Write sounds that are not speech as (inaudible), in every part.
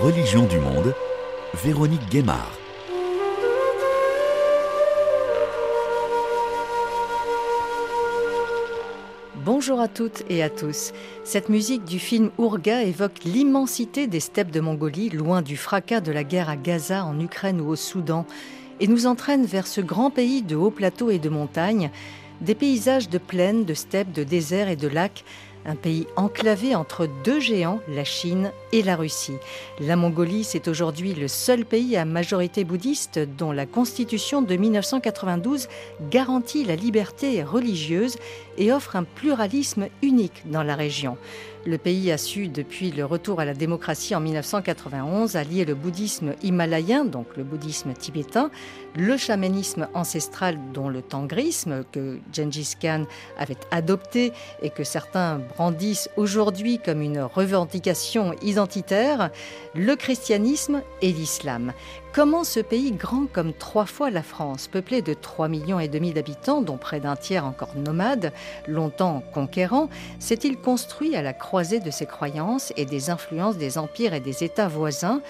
Religion du monde, Véronique Guémard. Bonjour à toutes et à tous. Cette musique du film Ourga évoque l'immensité des steppes de Mongolie, loin du fracas de la guerre à Gaza, en Ukraine ou au Soudan, et nous entraîne vers ce grand pays de hauts plateaux et de montagnes, des paysages de plaines, de steppes, de déserts et de lacs un pays enclavé entre deux géants, la Chine et la Russie. La Mongolie, c'est aujourd'hui le seul pays à majorité bouddhiste dont la constitution de 1992 garantit la liberté religieuse et offre un pluralisme unique dans la région. Le pays a su, depuis le retour à la démocratie en 1991, allier le bouddhisme himalayen, donc le bouddhisme tibétain, le chamanisme ancestral, dont le tangrisme, que Gengis Khan avait adopté et que certains brandissent aujourd'hui comme une revendication identitaire, le christianisme et l'islam. Comment ce pays grand comme trois fois la France, peuplé de 3 millions et demi d'habitants, dont près d'un tiers encore nomades, longtemps conquérants, s'est-il construit à la croisée de ses croyances et des influences des empires et des États voisins?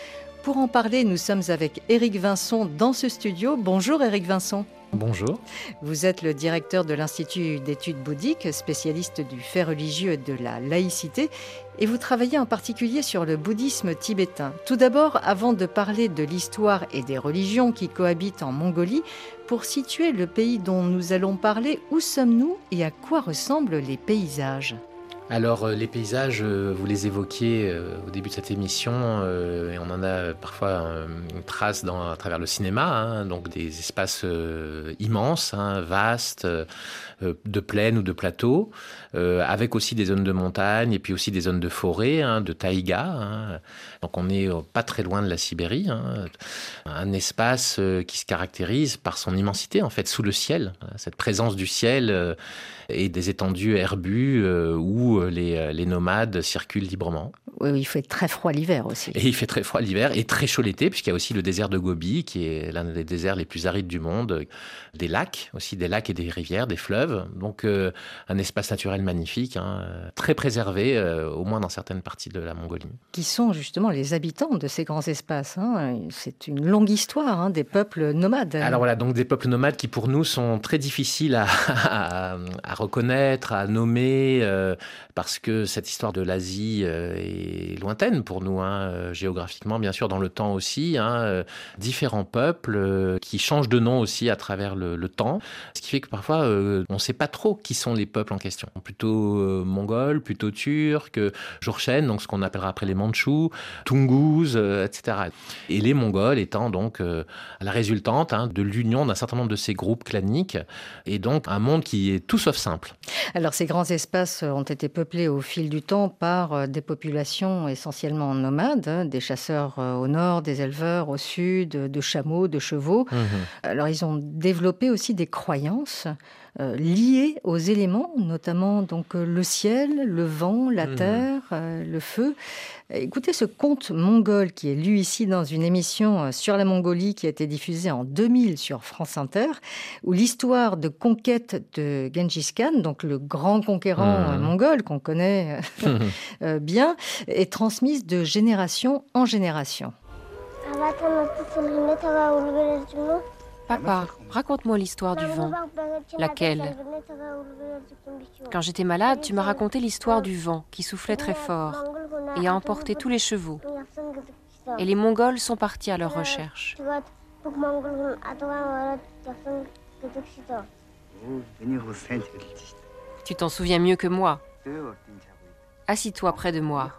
Pour en parler, nous sommes avec Éric Vincent dans ce studio. Bonjour Éric Vincent. Bonjour. Vous êtes le directeur de l'Institut d'études bouddhiques, spécialiste du fait religieux et de la laïcité, et vous travaillez en particulier sur le bouddhisme tibétain. Tout d'abord, avant de parler de l'histoire et des religions qui cohabitent en Mongolie, pour situer le pays dont nous allons parler, où sommes-nous et à quoi ressemblent les paysages? Alors euh, les paysages, euh, vous les évoquiez euh, au début de cette émission, et on en a parfois une trace à travers le cinéma, hein, donc des espaces immenses, hein, vastes, de plaines ou de plateaux, avec aussi des zones de montagne et puis aussi des zones de forêt, hein, de taïga. Donc on n'est pas très loin de la Sibérie, un espace qui se caractérise par son immensité en fait sous le ciel, cette présence du ciel et des étendues herbus où euh, euh, les, nomades circulent librement. Oui, il fait très froid l'hiver aussi. Et il fait très froid l'hiver et très chaud l'été, puisqu'il y a aussi le désert de Gobi, qui est l'un des déserts les plus arides du monde. Des lacs, aussi des lacs et des rivières, des fleuves. Donc euh, un espace naturel magnifique, hein, très préservé, au moins dans certaines parties de la Mongolie. Qui sont justement les habitants de ces grands espaces. Hein. C'est une longue histoire hein, des peuples nomades. Alors voilà, donc des peuples nomades qui pour nous sont très difficiles à, (laughs) reconnaître, à nommer parce que cette histoire de l'Asie euh, lointaine pour nous, hein, euh, géographiquement, bien sûr, dans le temps aussi. Hein, euh, différents peuples qui changent de nom aussi à travers le, temps, ce qui fait que parfois on ne sait pas trop qui sont les peuples en question. Plutôt mongols, plutôt turcs, Jurchen, donc ce qu'on appellera après les Mandchous, Tungus, etc. Et les Mongols étant donc la résultante hein, de l'union d'un certain nombre de ces groupes claniques, et donc un monde qui est tout sauf simple. Alors ces grands espaces ont été peu peuplé au fil du temps par euh, des populations essentiellement nomades, hein, des chasseurs euh, au nord, des éleveurs au sud, de chameaux, de chevaux. Mmh Alors ils ont développé aussi des croyances euh, liées aux éléments, notamment donc euh, le ciel, le vent, la mmh. terre, euh, le feu. Écoutez ce conte mongol qui est lu ici dans une émission sur la Mongolie qui a été diffusée en 2000 sur France Inter, où l'histoire de conquête de Genghis Khan, donc le grand conquérant mmh. mongol qu'on connaît (laughs) bien, est transmise de génération en génération. Papa, raconte-moi l'histoire du vent. Laquelle? Quand j'étais malade, tu m'as raconté l'histoire du vent qui soufflait très fort et a emporté tous les chevaux. Et les Mongols sont partis à leur recherche. Tu t'en souviens mieux que moi. Assis-toi près de moi.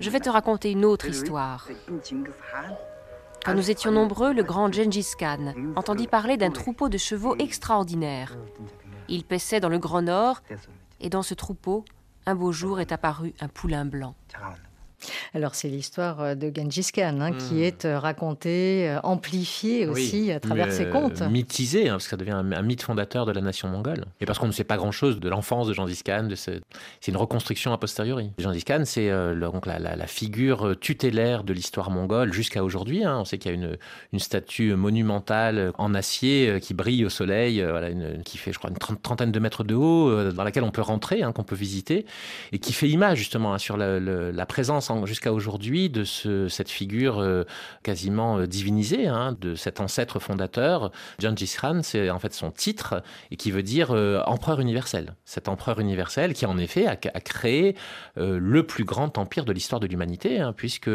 Je vais te raconter une autre histoire. Quand nous étions nombreux, le grand Gengis Khan entendit parler d'un troupeau de chevaux extraordinaire. Il paissait dans le Grand Nord, et dans ce troupeau, un beau jour est apparu un poulain blanc. Alors c'est l'histoire euh, de Genghis Khan hein, qui hmm. est euh, racontée, euh, amplifiée aussi à travers ses contes. Mythisée, hein, parce que ça devient un, mythe fondateur de la nation mongole. Et parce qu'on ne sait pas grand-chose de l'enfance de Genghis Khan, c'est une reconstruction a posteriori. Genghis Khan, c'est donc la, figure tutélaire de l'histoire mongole jusqu'à aujourd'hui. Hein. On sait qu'il y a une, une, statue monumentale en acier qui brille au soleil, voilà, qui fait je crois une trentaine de mètres de haut, dans laquelle on peut rentrer, qu'on peut visiter, et qui fait image justement sur la, la présence en jusqu'à aujourd'hui de ce, cette figure euh, quasiment euh, divinisée, hein, de cet ancêtre fondateur. Gengis Khan, c'est en fait son titre, et qui veut dire euh, empereur universel. Cet empereur universel qui, en effet, a, créé le plus grand empire de l'histoire de l'humanité, hein, puisque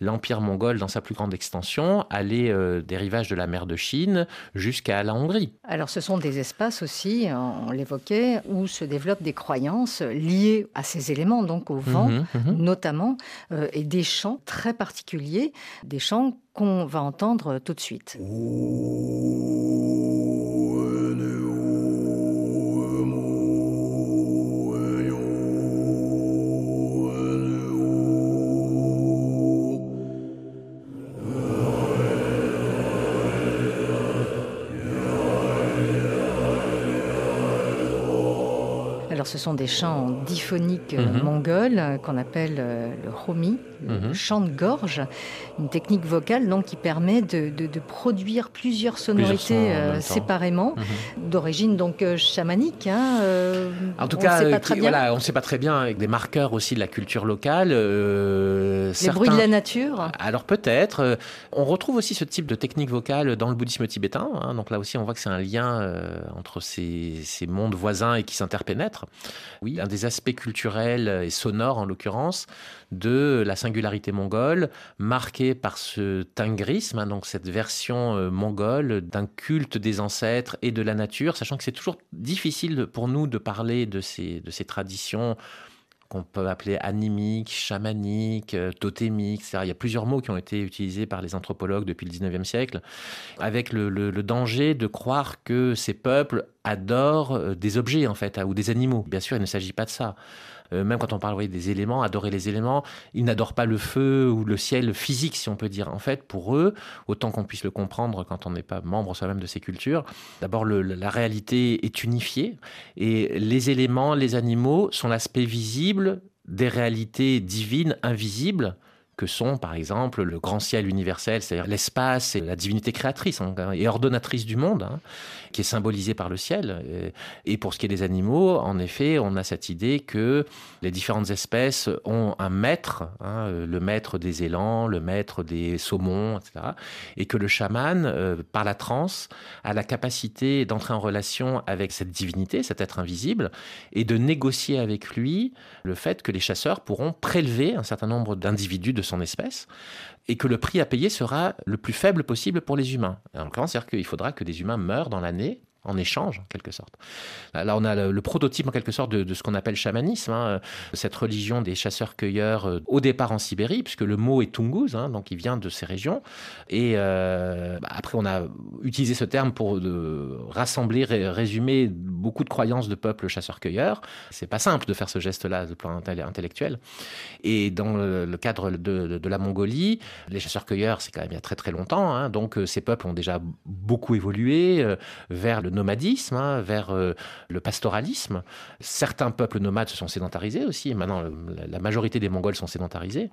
l'empire mongol, dans sa plus grande extension, allait des rivages de la mer de Chine jusqu'à la Hongrie. Alors, ce sont des espaces aussi, on l'évoquait, où se développent des croyances liées à ces éléments, donc au vent, mhm, mhm. notamment, et des chants très particuliers, des chants qu'on va entendre tout de suite. Ce sont des chants diphoniques euh, mhm. mongols euh, qu'on appelle euh, le homi, le mhm. chant de gorge, une technique vocale donc qui permet de, produire plusieurs sonorités séparément, mhm. d'origine donc chamanique. Hein, en tout cas, on ne sait pas très bien avec des marqueurs aussi de la culture locale. Les bruits de la nature. Alors peut-être. on retrouve aussi ce type de technique vocale dans le bouddhisme tibétain. Hein. donc là aussi, on voit que c'est un lien entre ces, ces mondes voisins et qui s'interpénètrent. Oui, un des aspects culturels et sonores, en l'occurrence, de la singularité mongole, marquée par ce tingrisme, hein, donc cette version euh, mongole d'un culte des ancêtres et de la nature, sachant que c'est toujours difficile pour nous de parler de de ces traditions qu'on peut appeler animique, chamanique, euh, totémique, etc. Il y a plusieurs mots qui ont été utilisés par les anthropologues depuis le 19e siècle, avec le, danger de croire que ces peuples adorent euh, des objets, en fait, ou des animaux. Bien sûr, il ne s'agit pas de ça. Euh, même quand on parle des éléments, adorer les éléments, ils n'adorent pas le feu ou le ciel physique, si on peut dire. En fait, pour eux, autant qu'on puisse le comprendre quand on n'est pas membre soi-même de ces cultures, d'abord la réalité est unifiée et les éléments, les animaux sont l'aspect visible des réalités divines invisibles sont par exemple le grand ciel universel, c'est-à-dire l'espace et la divinité créatrice hein, et ordonnatrice du monde, hein, qui est symbolisée par le ciel. Et pour ce qui est des animaux, en effet, on a cette idée que les différentes espèces ont un maître, hein, le maître des élans, le maître des saumons, etc. Et que le chaman, euh, par la transe, a la capacité d'entrer en relation avec cette divinité, cet être invisible, et de négocier avec lui le fait que les chasseurs pourront prélever un certain nombre d'individus de son espèce, et que le prix à payer sera le plus faible possible pour les humains. En l'occurrence, c'est-à-dire qu'il faudra que des humains meurent dans l'année en échange, en quelque sorte. Là, on a le, prototype, en quelque sorte, de, ce qu'on appelle chamanisme, hein, cette religion des chasseurs-cueilleurs euh, au départ en Sibérie, puisque le mot est Tungus, hein, donc il vient de ces régions. Et euh, bah, après, on a utilisé ce terme pour rassembler, résumer beaucoup de croyances de peuples chasseurs-cueilleurs. C'est pas simple de faire ce geste-là, de plan intellectuel. Et dans le, cadre de, la Mongolie, les chasseurs-cueilleurs, c'est quand même il y a très très longtemps, hein, donc euh, ces peuples ont déjà beaucoup évolué vers le nomadisme, hein, vers euh, le pastoralisme. Certains peuples nomades se sont sédentarisés aussi. maintenant, la majorité des Mongols sont sédentarisés.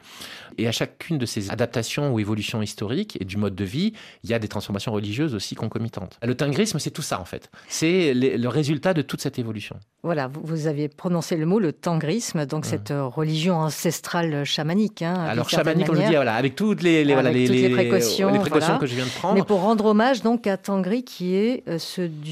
Et à chacune de ces adaptations ou évolutions historiques et du mode de vie, il y a des transformations religieuses aussi concomitantes. Le tingrisme, c'est tout ça en fait. C'est le résultat de toute cette évolution. Voilà, vous aviez prononcé le mot, le tangrisme, donc cette euh, religion ancestrale chamanique. Hein, Alors chamanique, comme je dis, voilà, avec toutes les, voilà, les, précautions, que je viens de prendre. Mais pour rendre hommage donc à Tangri, qui est euh, ce dieu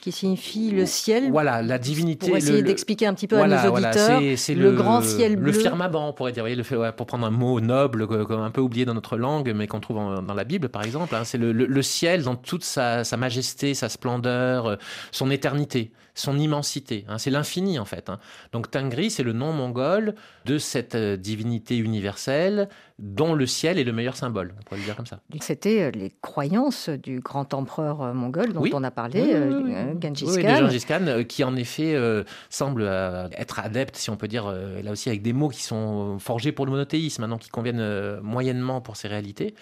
qui signifie le ciel. Voilà, la divinité. Pour essayer d'expliquer un petit peu à nos auditeurs, c'est le, grand ciel bleu. Le firmament, on pourrait dire, voyez, le, pour prendre un mot noble, un peu oublié dans notre langue, mais qu'on trouve dans la Bible, par exemple. Hein, c'est le, ciel dans toute sa, sa majesté, sa splendeur, euh, son éternité son immensité. Hein, c'est l'infini en fait. Hein. Donc Tengri, c'est le nom mongol de cette euh, divinité universelle dont le ciel est le meilleur symbole, on pourrait le dire comme ça. C'était euh, les croyances du grand empereur mongol dont on a parlé, oui, Genghis Khan. Genghis Khan, qui en effet semble être adepte, si on peut dire, là aussi avec des mots qui sont forgés pour le monothéisme, hein, qui conviennent moyennement pour ces réalités.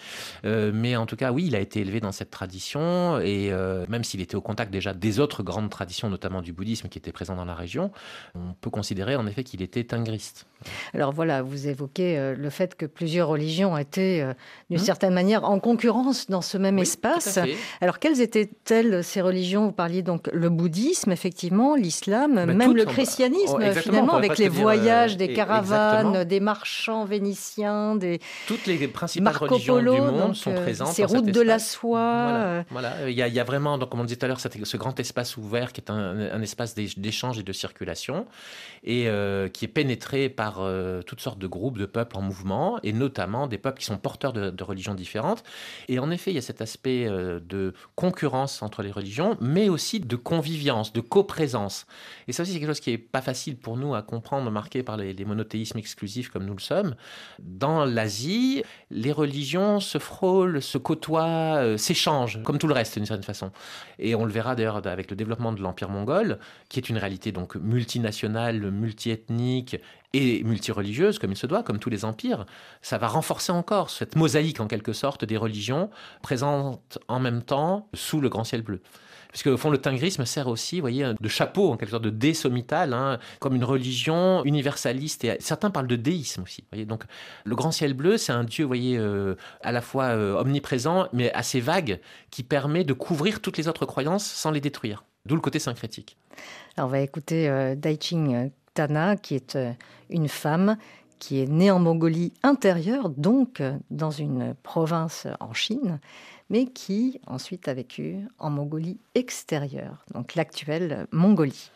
mais en tout cas, oui, il a été élevé dans cette tradition, et même s'il était au contact déjà des autres grandes traditions, notamment du bouddhisme qui était présent dans la région, on peut considérer en effet qu'il était tingriste. Alors voilà, vous évoquez euh, le fait que plusieurs religions étaient euh, d'une mmh. certaine manière en concurrence dans ce même espace. Alors quelles étaient-elles ces religions Vous parliez donc le bouddhisme, effectivement, l'islam, bah, même le christianisme, oh, finalement, avec les voyages des caravanes, des marchands vénitiens, des toutes les principales religions du monde sont présentes. Ces routes de la soie. Voilà, Il, y a, vraiment, donc, comme on disait tout à l'heure, ce grand espace ouvert qui est un, espace d'échange et de circulation et qui est pénétré par euh, toutes sortes de groupes de peuples en mouvement, et notamment des peuples qui sont porteurs de, religions différentes. Et en effet, il y a cet aspect euh, de concurrence entre les religions, mais aussi de convivience, de coprésence. Et ça aussi, c'est quelque chose qui n'est pas facile pour nous à comprendre, marqué par les, monothéismes exclusifs comme nous le sommes. Dans l'Asie, les religions se frôlent, se côtoient, euh, s'échangent, comme tout le reste d'une certaine façon. Et on le verra d'ailleurs avec le développement de l'Empire mongol, qui est une réalité donc multinationale, multiethnique et multireligieuse, comme il se doit, comme tous les empires, ça va renforcer encore cette mosaïque en quelque sorte des religions présentes en même temps sous le grand ciel bleu. Puisque au fond, le tingrisme sert aussi, vous voyez, de chapeau, en quelque sorte de dé sommital, hein, comme une religion universaliste. Et certains parlent de déisme aussi. Donc, le grand ciel bleu, c'est un dieu, vous voyez, euh, à la fois euh, omniprésent, mais assez vague, qui permet de couvrir toutes les autres croyances sans les détruire. D'où le côté syncrétique. Alors, on va écouter euh, Dai Ching Tana, qui est euh, une femme qui est née en Mongolie intérieure, donc dans une province en Chine, mais qui ensuite a vécu en Mongolie extérieure, donc l'actuelle Mongolie.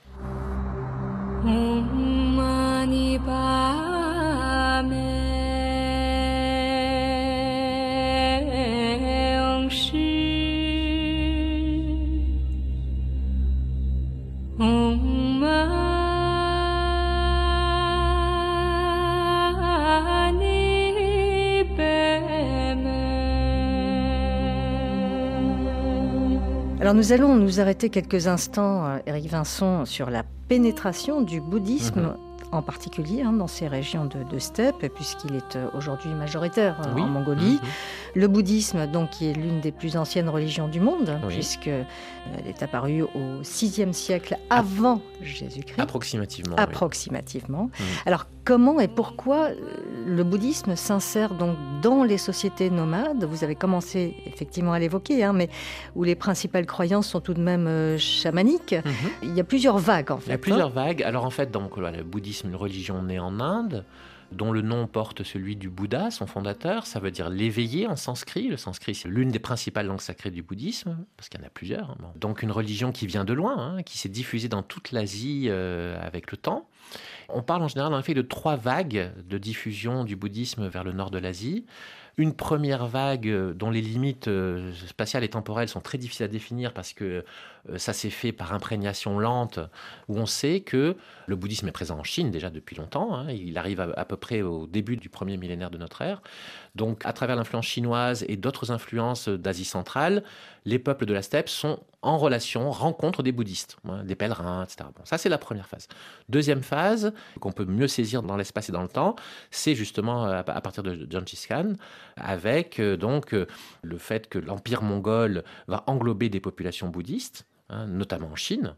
Alors nous allons nous arrêter quelques instants, Eric euh, Vincent, sur la pénétration du bouddhisme. Mhm. en particulier hein, dans ces régions de, steppe, puisqu'il est euh, aujourd'hui majoritaire euh, en Mongolie. Mhm. Le bouddhisme, donc, qui est l'une des plus anciennes religions du monde, puisque elle est apparue au VIe siècle avant Jésus-Christ. Approximativement. Approximativement. Mhm. Alors, comment et pourquoi le bouddhisme s'insère donc dans les sociétés nomades? Vous avez commencé effectivement à l'évoquer, hein, mais où les principales croyances sont tout de même euh, chamaniques. Mhm. Il y a plusieurs vagues, en fait. Il y a plusieurs hein. vagues. Alors, en fait, donc, le bouddhisme, une religion née en Inde dont le nom porte celui du Bouddha, son fondateur. Ça veut dire l'éveillé en sanskrit. Le sanskrit, c'est l'une des principales langues sacrées du bouddhisme, parce qu'il y en a plusieurs. Hein. Donc une religion qui vient de loin, hein, qui s'est diffusée dans toute l'Asie euh, avec le temps. On parle en général en effet de trois vagues de diffusion du bouddhisme vers le nord de l'Asie. Une première vague euh, dont les limites euh, spatiales et temporelles sont très difficiles à définir parce que euh, ça s'est fait par imprégnation lente, où on sait que le bouddhisme est présent en Chine déjà depuis longtemps. Hein. il arrive à, peu près au début du premier millénaire de notre ère. Donc, à travers l'influence chinoise et d'autres influences d'Asie centrale, les peuples de la steppe sont en relation, rencontrent des bouddhistes, hein, des pèlerins, etc. Bon, ça, c'est la première phase. Deuxième phase, qu'on peut mieux saisir dans l'espace et dans le temps, c'est justement à partir de Genghis Khan, avec euh, donc euh, le fait que l'empire mongol va englober des populations bouddhistes Hein, notamment en Chine,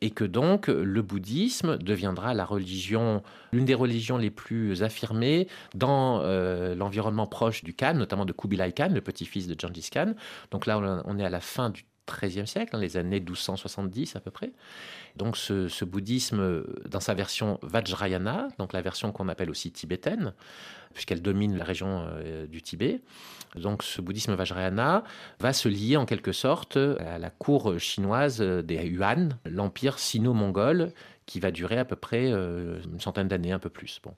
et que donc le bouddhisme deviendra la religion, l'une des religions les plus affirmées dans euh, l'environnement proche du Khan, notamment de Kubilai Khan, le petit-fils de Genghis Khan. Donc là, on est à la fin du XIIIe siècle, hein, les années 1270 à peu près. Donc ce, bouddhisme, dans sa version Vajrayana, donc la version qu'on appelle aussi tibétaine, puisqu'elle domine la région euh, du Tibet. Donc ce bouddhisme Vajrayana va se lier en quelque sorte à la cour chinoise des Yuan, l'empire sino-mongol, qui va durer à peu près euh, une centaine d'années, un peu plus. Bon.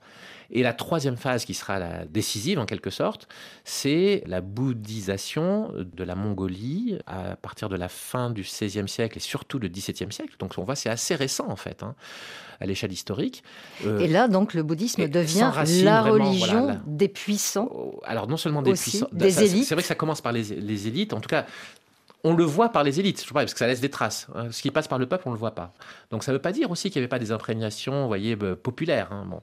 Et la troisième phase, qui sera la décisive en quelque sorte, c'est la bouddhisation de la Mongolie à partir de la fin du XVIe siècle et surtout le XVIIe siècle. Donc on voit, c'est assez récent en fait. Hein à l'échelle historique. Euh, et là, donc, le bouddhisme devient la religion des puissants. Oh, alors, non seulement des puissants, des élites. C'est vrai que ça commence par les, les élites. En tout cas, on le voit par les élites, parce que ça laisse des traces. Hein. Ce qui passe par le peuple, on ne le voit pas. Donc ça ne veut pas dire aussi qu'il n'y avait pas des imprégnations, voyez, populaires. Hein. Bon.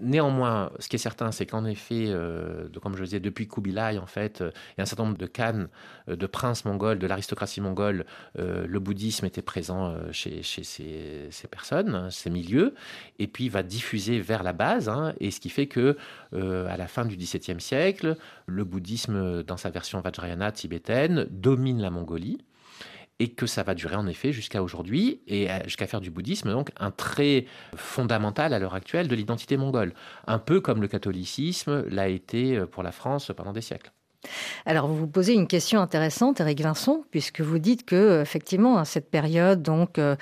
Néanmoins, ce qui est certain, c'est qu'en effet, euh, comme je disais, depuis Kubilai, en fait, euh, il y a un certain nombre de Khan, euh, de princes mongols, de l'aristocratie mongole, le bouddhisme était présent chez, ces, personnes, hein, ces milieux, et puis va diffuser vers la base, et ce qui fait que à la fin du XVIIe siècle, le bouddhisme, dans sa version vajrayana tibétaine, domine la Mongolie et que ça va durer en effet jusqu'à aujourd'hui et jusqu'à faire du bouddhisme donc un trait fondamental à l'heure actuelle de l'identité mongole, un peu comme le catholicisme l'a été pour la France pendant des siècles. Alors, vous vous posez une question intéressante, Eric Vincent, puisque vous dites que, effectivement, à cette période, donc euh,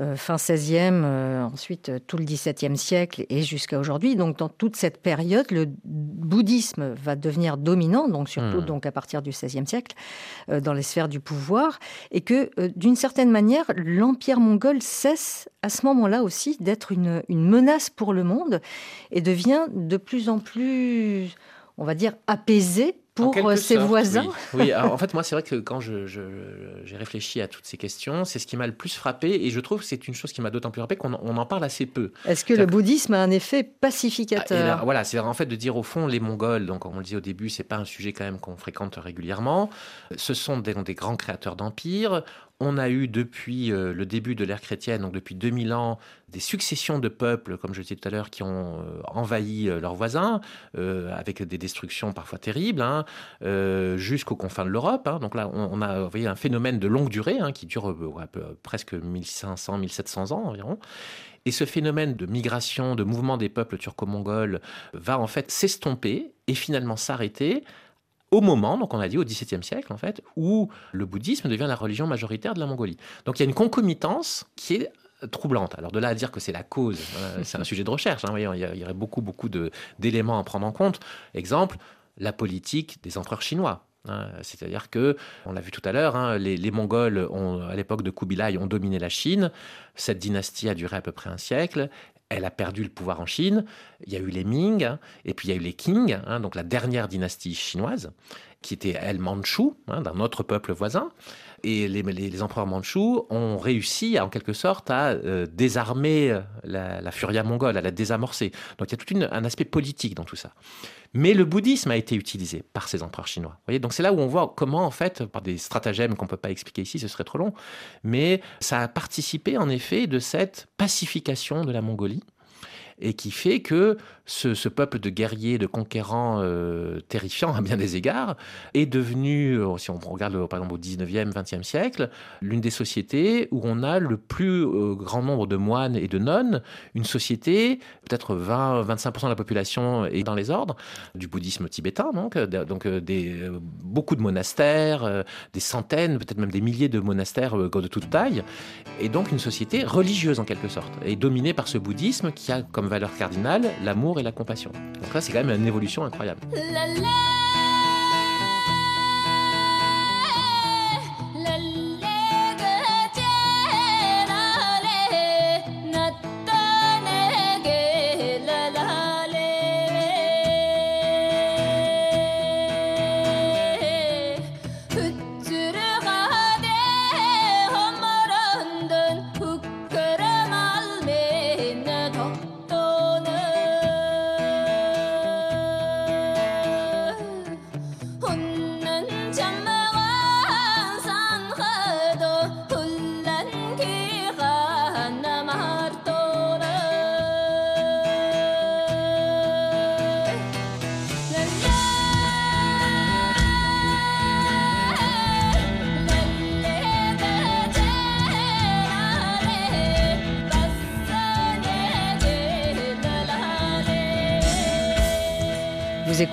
euh, fin 16e, euh, ensuite tout le 17e siècle et jusqu'à aujourd'hui, donc dans toute cette période, le bouddhisme va devenir dominant, donc surtout hmm. donc à partir du 16e siècle, dans les sphères du pouvoir, et que, d'une certaine manière, l'empire mongol cesse à ce moment-là aussi d'être une, une menace pour le monde et devient de plus en plus on va dire, apaisé pour euh, ses voisins. Oui, (laughs) en fait, moi, c'est vrai que quand j'ai réfléchi à toutes ces questions, c'est ce qui m'a le plus frappé, et je trouve que c'est une chose qui m'a d'autant plus frappé qu'on en parle assez peu. Est-ce que le bouddhisme a un effet pacificateur? ah, Voilà, c'est en fait de dire au fond, les Mongols, donc on le disait au début, c'est pas un sujet quand même qu'on fréquente régulièrement. Ce sont des, des grands créateurs d'empires on a eu depuis euh, le début de l'ère chrétienne, donc depuis 2000 ans, des successions de peuples, comme je disais tout à l'heure, qui ont euh, envahi euh, leurs voisins, avec des destructions parfois terribles, hein, jusqu'aux confins de l'Europe. Hein. Donc là, on, a voyez, un phénomène de longue durée, hein, qui dure presque 1500-1700 ans environ. Et ce phénomène de migration, de mouvement des peuples turco-mongols va en fait s'estomper et finalement s'arrêter au moment, donc on a dit au XVIIe siècle en fait, où le bouddhisme devient la religion majoritaire de la Mongolie. Donc il y a une concomitance qui est troublante. Alors de là à dire que c'est la cause, euh, (laughs) c'est un sujet de recherche. Hein, il y aurait beaucoup beaucoup d'éléments à prendre en compte. Exemple, la politique des empereurs chinois. Hein. C'est-à-dire que, on l'a vu tout à l'heure, hein, les, les, Mongols, ont, à l'époque de Kubilai, ont dominé la Chine. Cette dynastie a duré à peu près un siècle elle a perdu le pouvoir en Chine. Il y a eu les Ming, et puis il y a eu les Qing, hein, donc la dernière dynastie chinoise, qui était elle Manchu, hein, d'un autre peuple voisin. Et les, empereurs mandchous ont réussi, en quelque sorte, à euh, désarmer la, la, furia mongole, à la désamorcer. Donc il y a tout un aspect politique dans tout ça. Mais le bouddhisme a été utilisé par ces empereurs chinois. Voyez Donc c'est là où on voit comment, en fait, par des stratagèmes qu'on ne peut pas expliquer ici, ce serait trop long, mais ça a participé, en effet, de cette pacification de la Mongolie et qui fait que ce, peuple de guerriers, de conquérants euh, terrifiants (laughs) à bien des égards, est devenu, euh, si on regarde par exemple au 19e, 20e siècle, l'une des sociétés où on a le plus euh, grand nombre de moines et de nonnes, une société, peut-être 20-25% de la population est dans les ordres, du bouddhisme tibétain, donc, donc des, beaucoup de monastères, des centaines, peut-être même des milliers de monastères de toute taille, et donc une société religieuse en quelque sorte, et dominée par ce bouddhisme qui a comme valeur cardinale l'amour et la compassion. Donc là, c'est quand même une évolution incroyable.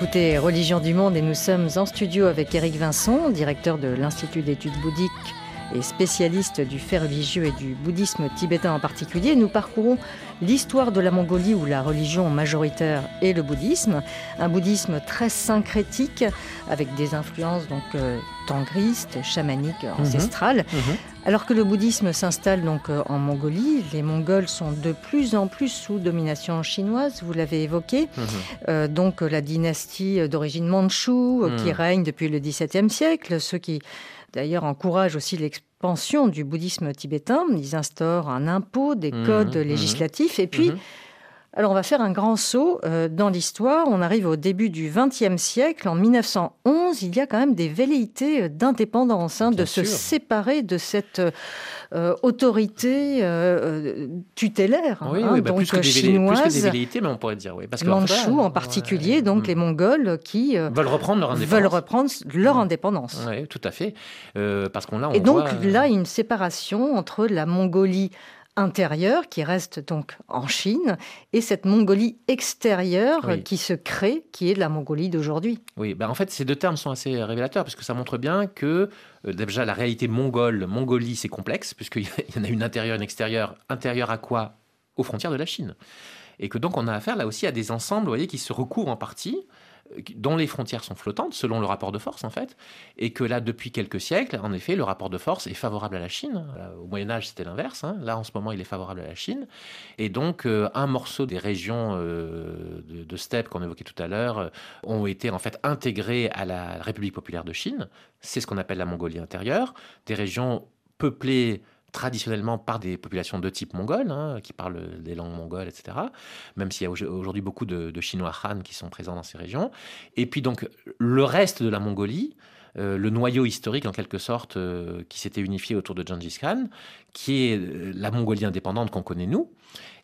Écoutez Religion du Monde et nous sommes en studio avec Éric Vincent, directeur de l'Institut d'études bouddhiques et spécialiste du fait religieux et du bouddhisme tibétain en particulier. Nous parcourons l'histoire de la Mongolie où la religion majoritaire est le bouddhisme, un bouddhisme très syncrétique avec des influences donc euh, tangristes, chamaniques, mhm. ancestrales. Mhm. Alors que le bouddhisme s'installe donc euh, en Mongolie, les Mongols sont de plus en plus sous domination chinoise, vous l'avez évoqué. Mhm. Euh, donc la dynastie d'origine mandchoue qui règne depuis le XVIIe siècle, ceux qui d'ailleurs encouragent aussi l'expansion du bouddhisme tibétain. Ils instaurent un impôt, des codes législatifs. Et puis. Alors on va faire un grand saut euh, dans l'histoire. On arrive au début du XXe siècle. En 1911, il y a quand même des velléités euh, d'indépendance, hein, de se séparer de cette euh, autorité euh, tutélaire, Oui, hein, oui, bah, donc plus, que des velléités, plus chinoise. que des velléités, mais on pourrait dire, oui. Parce que, voilà, en particulier, ouais, donc mm. les Mongols qui euh, veulent reprendre leur indépendance. veulent reprendre leur Mm. indépendance. Oui, tout à fait. Parce qu'on là, on Et donc voit, là, une séparation entre la Mongolie intérieure, qui reste donc en Chine, et cette Mongolie extérieure Oui. qui se crée, qui est la Mongolie d'aujourd'hui. Oui, ben en fait, ces deux termes sont assez révélateurs parce que ça montre bien que euh, déjà la réalité mongole, Mongolie, c'est complexe puisqu'il y en a une intérieure, une extérieure. Intérieure à quoi? Aux frontières de la Chine. Et que donc on a affaire là aussi à des ensembles, vous voyez, qui se recouvrent en partie, dont les frontières sont flottantes selon le rapport de force en fait, et que là depuis quelques siècles, en effet, le rapport de force est favorable à la Chine. Au Moyen Âge, c'était l'inverse. hein. Là, en ce moment, il est favorable à la Chine. Et donc, euh, un morceau des régions euh, de, steppe qu'on évoquait tout à l'heure euh, ont été en fait intégrés à la République populaire de Chine. C'est ce qu'on appelle la Mongolie intérieure, des régions peuplées traditionnellement par des populations de type mongol, hein, qui parlent des langues mongoles, etc. Même s'il y a au- aujourd'hui beaucoup de, Chinois Han qui sont présents dans ces régions. Et puis donc le reste de la Mongolie, euh, le noyau historique en quelque sorte euh, qui s'était unifié autour de Gengis Khan, qui est euh, la Mongolie indépendante qu'on connaît nous.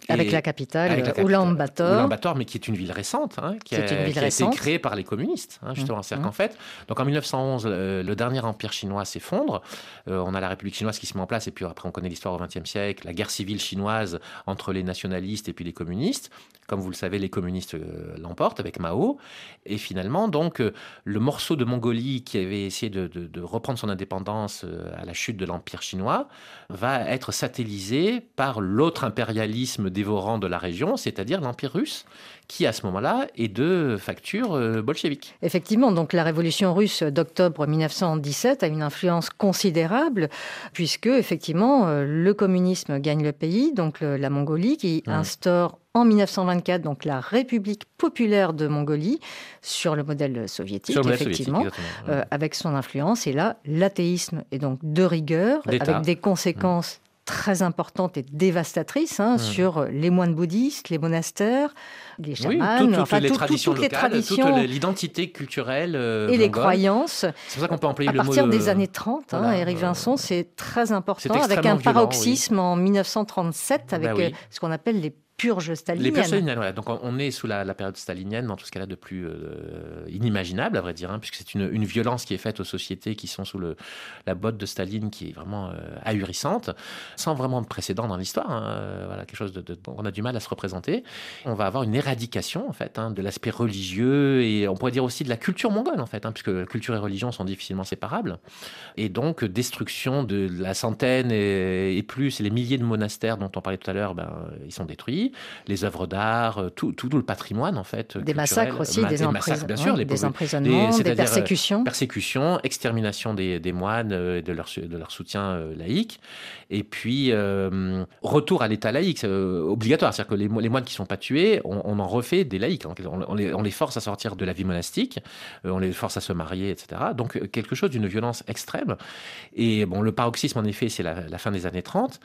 Avec la capitale, avec la capitale, Ulaanbaatar. Ulaanbaatar, mais qui est une ville récente, hein, qui, a, ville qui été créée par les communistes, hein, justement. C'est-à-dire Mhm. qu'en fait, donc en 1911, euh, le dernier empire chinois s'effondre. Euh, on a la République chinoise qui se met en place, et puis après, on connaît l'histoire au XXe siècle, la guerre civile chinoise entre les nationalistes et puis les communistes. Comme vous le savez, les communistes euh, l'emportent avec Mao. Et finalement, donc, euh, le morceau de Mongolie qui avait essayé de, de- de reprendre son indépendance euh, à la chute de l'empire chinois va être satellisé par l'autre impérialisme dévorant de la région, c'est-à-dire l'empire russe, qui à ce moment-là est de facture euh, bolchevique. Effectivement, donc la révolution russe d'octobre 1917 a une influence considérable, puisque effectivement euh, le communisme gagne le pays, donc la Mongolie, qui Mhm. instaure en 1924 donc la République populaire de Mongolie sur le modèle soviétique, le modèle effectivement. euh, avec son influence. Et là, l'athéisme est donc de rigueur, avec des conséquences très importantes et dévastatrices hein, Mm. sur les moines bouddhistes, les monastères, les chamans, tout- toutes enfin les tout- traditions toutes les locales, traditions toute l'identité culturelle euh, et les croyances. C'est pour ça qu'on peut employer À le partir mot des euh, années 30, hein, voilà, Éric euh, Vincent, c'est très important, avec un paroxysme en 1937, avec Bah oui. euh, ce qu'on appelle les purges Les staliniennes. purges staliniennes, voilà. Donc on- est sous la, la période stalinienne dans tout ce qu'elle a de plus euh, inimaginable, à vrai dire, hein, puisque c'est une, une violence qui est faite aux sociétés qui sont sous le, la botte de Staline qui est vraiment euh, ahurissante, sans vraiment de précédent dans l'histoire. hein, euh, voilà, quelque chose de, de- on a du mal à se représenter. On va avoir une éradication en fait hein, de l'aspect religieux et on pourrait dire aussi de la culture mongole en fait, puisque culture et religion sont difficilement séparables. Et donc destruction de la centaine et, et plus, et les milliers de monastères dont on parlait tout à l'heure, ben, ils sont détruits les œuvres d'art, euh, tout, tout le patrimoine en fait. Des massacres aussi, Ma- des, des massacres, bien sûr, des emprisonnements, des c'est-à-dire, euh, persécutions. persécution, extermination des, moines euh, et de leur, de leur soutien laïque, et puis euh, retour à l'état laïque, obligatoire. C'est-à-dire que les, mo- les moines qui ne sont pas tués, on, on en refait des laïcs. On, on les, on les force à sortir de la vie monastique, on les force à se marier, etc. Donc quelque chose d'une violence extrême. Et bon, le paroxysme, en effet, c'est la, la fin des années 30.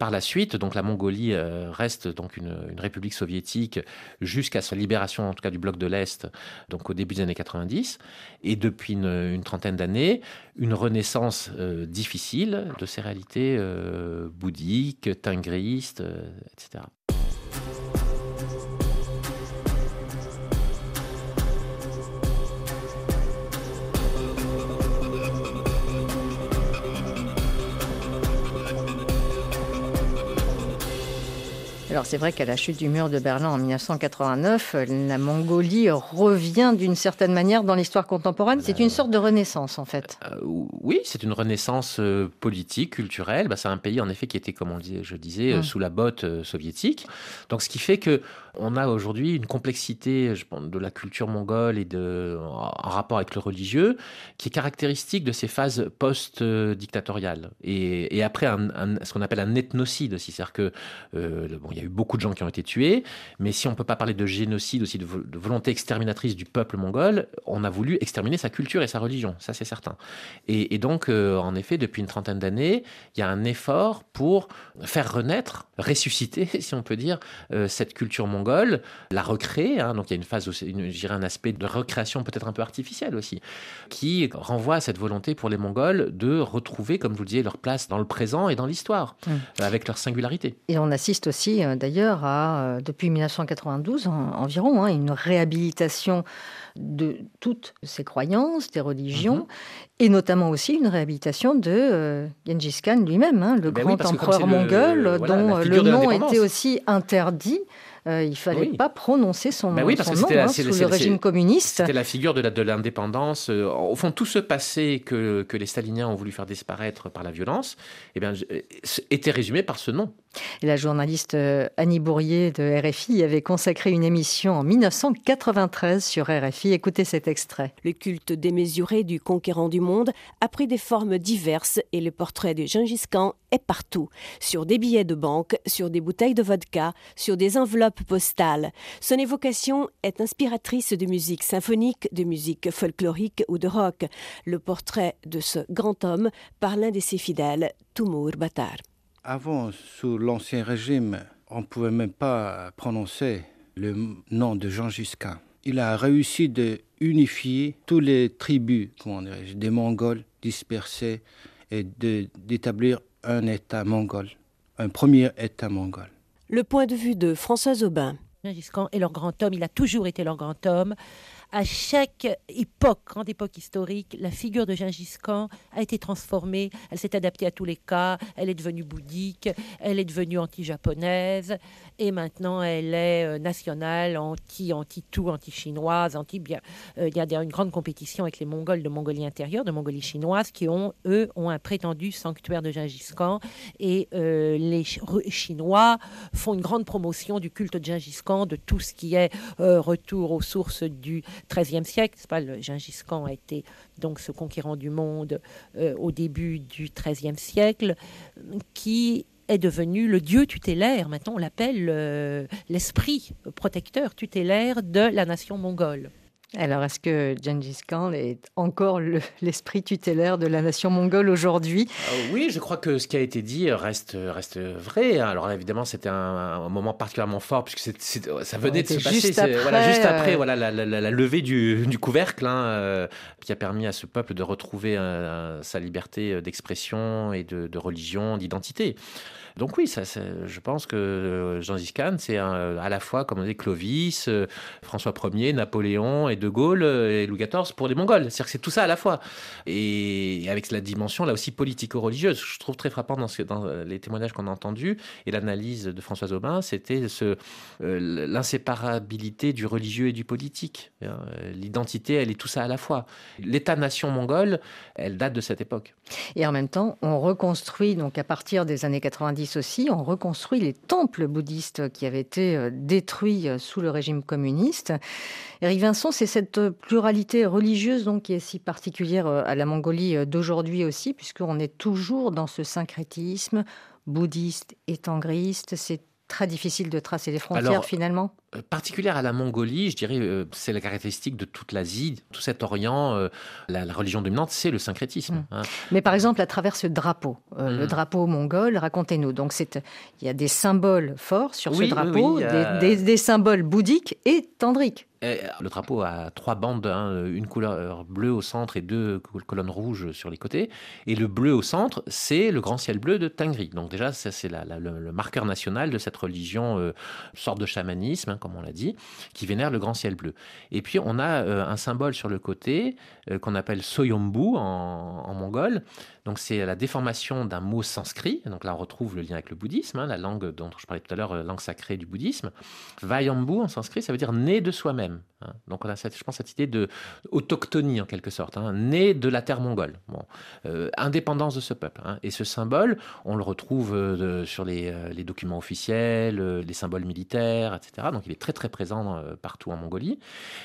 Par la suite, donc la Mongolie euh, reste donc une, république soviétique jusqu'à sa libération, en tout cas du bloc de l'Est, donc au début des années 90. Et depuis une, trentaine d'années, une renaissance euh, difficile de ces réalités euh, bouddhiques, tingristes, etc. Alors c'est vrai qu'à la chute du mur de Berlin en 1989, la Mongolie revient d'une certaine manière dans l'histoire contemporaine. C'est une sorte de renaissance en fait. Euh, oui, c'est une renaissance euh, politique, culturelle. Bah, c'est un pays en effet qui était, comme on le disait, je disais, euh, Mm. sous la botte euh, soviétique. Donc, ce qui fait que on a aujourd'hui une complexité, je pense, de la culture mongole et de en rapport avec le religieux, qui est caractéristique de ces phases post-dictatoriales. Et, après, ce qu'on appelle un ethnocide aussi, c'est-à-dire que euh, bon, il y y a eu beaucoup de gens qui ont été tués, mais si on ne peut pas parler de génocide, aussi de, volonté exterminatrice du peuple mongol, on a voulu exterminer sa culture et sa religion, ça c'est certain. Et, donc, euh, en effet, depuis une trentaine d'années, il y a un effort pour faire renaître, ressusciter, (laughs) si on peut dire, euh, cette culture mongole, la recréer. Hein. donc il y a une phase, aussi, dirais un aspect de recréation peut-être un peu artificiel aussi, qui renvoie à cette volonté pour les Mongols de retrouver, comme vous le disais, leur place dans le présent et dans l'histoire, mmh. avec leur singularité. Et on assiste aussi euh, d'ailleurs à, euh, depuis 1992 environ, hein, une réhabilitation de toutes ces croyances, des religions, mmh. et notamment aussi une réhabilitation de euh, Genghis Khan lui-même, hein, le ben grand empereur mongol, dont le nom était aussi interdit euh, il fallait pas prononcer son, oui, parce nom hein, sous le régime communiste. C'était la figure de l'indépendance. Euh, au fond, tout ce passé que, que, les staliniens ont voulu faire disparaître par la violence eh bien, euh, était résumé par ce nom. La journaliste Annie Bourrier de RFI avait consacré une émission en 1993 sur RFI. Écoutez cet extrait. Le culte démesuré du conquérant du monde a pris des formes diverses et le portrait de Gengis Khan est partout. Sur des billets de banque, sur des bouteilles de vodka, sur des enveloppes postale. Son évocation est inspiratrice de musique symphonique, de musique folklorique ou de rock. Le portrait de ce grand homme par l'un de ses fidèles, Tumour Batar. Avant, sous l'Ancien Régime, on ne pouvait même pas prononcer le nom de Jean Giscard. Il a réussi de unifier toutes les tribus des Mongols dispersés et d'établir un État mongol, un premier État mongol. Le point de vue de Françoise Aubin. Gengis Khan est leur grand homme, il a toujours été leur grand homme à chaque époque, grande époque historique, la figure de Gengis Khan a été transformée. Elle s'est adaptée à tous les cas. Elle est devenue bouddhique, elle est devenue anti-japonaise, et maintenant elle est euh, nationale, anti, anti-tout, anti-chinoise, anti. Euh, il y a une grande compétition avec les Mongols de Mongolie intérieure, de Mongolie chinoise, qui ont eux ont un prétendu sanctuaire de Gengis Khan, et euh, les Chinois font une grande promotion du culte de Gengis Khan, de tout ce qui est retour aux sources du XIIIe siècle. Pas, le Gengis Khan a été donc ce conquérant du monde euh, au début du XIIIe siècle, qui est devenu le dieu tutélaire. Maintenant, on l'appelle euh, l'esprit protecteur tutélaire de la nation mongole. Alors, est-ce que Gengis Khan est encore (laughs) l'esprit tutélaire de la nation mongole aujourd'hui? Euh, Oui, je crois que ce qui a été dit reste, reste vrai. Hein. Alors évidemment, c'était un, moment particulièrement fort puisque ça venait de se passer. Juste après, voilà, juste après euh, voilà, la, levée du, couvercle hein, euh, qui a permis à ce peuple de retrouver sa liberté d'expression et de, de religion, d'identité. Donc oui, ça, je pense que euh, Jean Khan, c'est à la fois, comme on dit, Clovis, euh, François Ier, Napoléon et De Gaulle euh, et Louis XIV pour les Mongols. C'est-à-dire que c'est tout ça à la fois. Et avec la dimension là aussi politico-religieuse, je trouve très frappant dans, ce, dans les témoignages qu'on a entendus et l'analyse de Françoise Aubin, c'était ce, l'inséparabilité du religieux et du politique. L'identité, elle est tout ça à la fois. L'État-nation mongole, elle date de cette époque. Et en même temps, on reconstruit, donc à partir des années 90, aussi, on reconstruit les temples bouddhistes qui avaient été euh, détruits euh, sous le régime communiste. Eric Vincent, c'est cette pluralité religieuse donc, qui est si particulière euh, à la Mongolie d'aujourd'hui aussi, puisqu'on est toujours dans ce syncrétisme bouddhiste et tangriste. C'est très difficile de tracer les frontières finalement euh, Particulière à la Mongolie, je dirais, euh, c'est la caractéristique de toute l'Asie, tout cet Orient. Euh, la, religion dominante, c'est le syncrétisme. Mm. Hein. Mais par exemple, à travers ce drapeau, le mm. drapeau mongol, racontez-nous. Donc, il y a des symboles forts sur ce drapeau, des, symboles bouddhiques et tendriques. Le drapeau a trois bandes, hein, une couleur bleue au centre et deux colonnes rouges sur les côtés. Et le bleu au centre, c'est le grand ciel bleu de Tengri. Donc déjà, c'est le, marqueur national de cette religion, euh, sorte de chamanisme, comme on l'a dit, qui vénère le grand ciel bleu. Et puis on a euh, un symbole sur le côté euh, qu'on appelle Soyombu en, en mongol. Donc c'est la déformation d'un mot sanskrit. Donc là on retrouve le lien avec le bouddhisme, hein, la langue dont je parlais tout à l'heure, langue sacrée du bouddhisme. Vayambu en sanskrit, ça veut dire né de soi-même. Hein. Donc on a cette, je pense cette idée de en quelque sorte, hein, née de la terre mongole, bon, euh, indépendance de ce peuple. Et ce symbole, on le retrouve euh, sur les, euh, les, documents officiels, les symboles militaires, etc. Donc il est très très présent partout en Mongolie.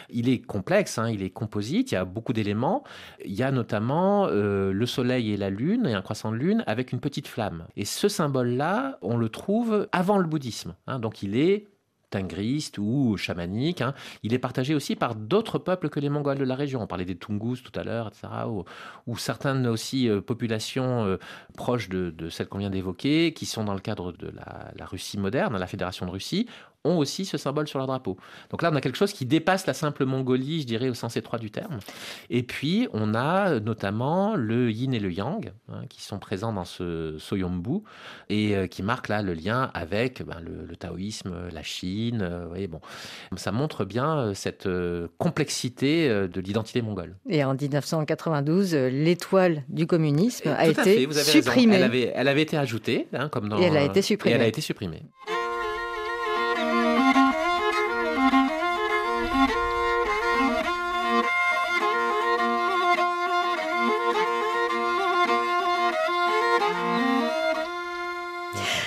Il est complexe, il est composite, il y a beaucoup d'éléments. Il y a notamment le soleil et la lune, et un croissant de lune avec une petite flamme. Et ce symbole-là, on le trouve avant le bouddhisme. donc il est tingriste ou chamanique. Hein. Il est partagé aussi par d'autres peuples que les Mongols de la région. On parlait des Tungus tout à l'heure, etc. Ou, certaines aussi euh, populations euh, proches de, celles qu'on vient d'évoquer, qui sont dans le cadre de la Russie moderne, la Fédération de Russie, ont aussi ce symbole sur leur drapeau. Donc là, on a quelque chose qui dépasse la simple Mongolie, je dirais, au sens étroit du terme. Et puis, on a notamment le yin et le yang, hein, qui sont présents dans ce Soyombu, et euh, qui marquent là le lien avec ben, le, taoïsme, la Chine. Euh, voyez, bon. Ça montre bien euh, cette complexité de l'identité mongole. Et en 1992, l'étoile du communisme a été supprimée. Elle avait, elle avait été ajoutée, hein, comme dans... Et elle a été supprimée. Et elle a été supprimée.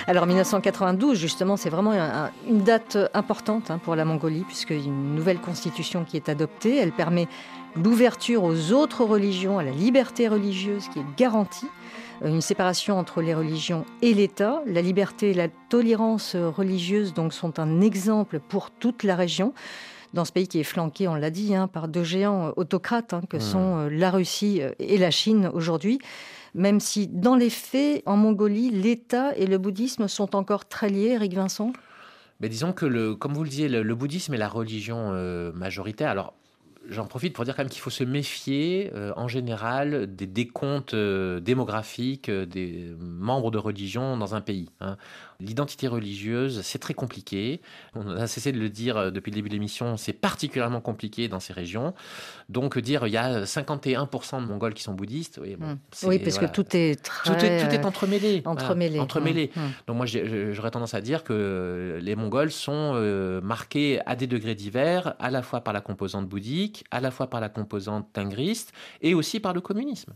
Alors 1992, justement, c'est vraiment une date importante hein, pour la Mongolie, puisque une nouvelle constitution qui est adoptée, elle permet l'ouverture aux autres religions, à la liberté religieuse qui est garantie, euh, une séparation entre les religions et l'État. La liberté et la tolérance religieuse donc sont un exemple pour toute la région dans ce pays qui est flanqué, on l'a dit, hein, par deux géants autocrates hein, que mmh. sont euh, la Russie euh, et la Chine aujourd'hui même si dans les faits, en Mongolie, l'État et le bouddhisme sont encore très liés, Eric Vincent? Mais disons que, comme vous le disiez, le, bouddhisme est la religion euh, majoritaire. Alors, j'en profite pour dire quand même qu'il faut se méfier euh, en général des décomptes euh, démographiques des membres de religion dans un pays. Hein. L'identité religieuse, c'est très compliqué. On a cessé de le dire euh, depuis le début de l'émission, c'est particulièrement compliqué dans ces régions. Donc dire il y a 51% de Mongols qui sont bouddhistes, oui, hmm. oui parce que tout est très... tout est, tout est entremêlé. Entremêlé. entremêlé. Hmm. Hmm. Donc moi j'aurais tendance à dire que les Mongols sont euh, marqués à des degrés divers, à la fois par la composante bouddhique, à la fois par la composante tingriste et aussi par le communisme.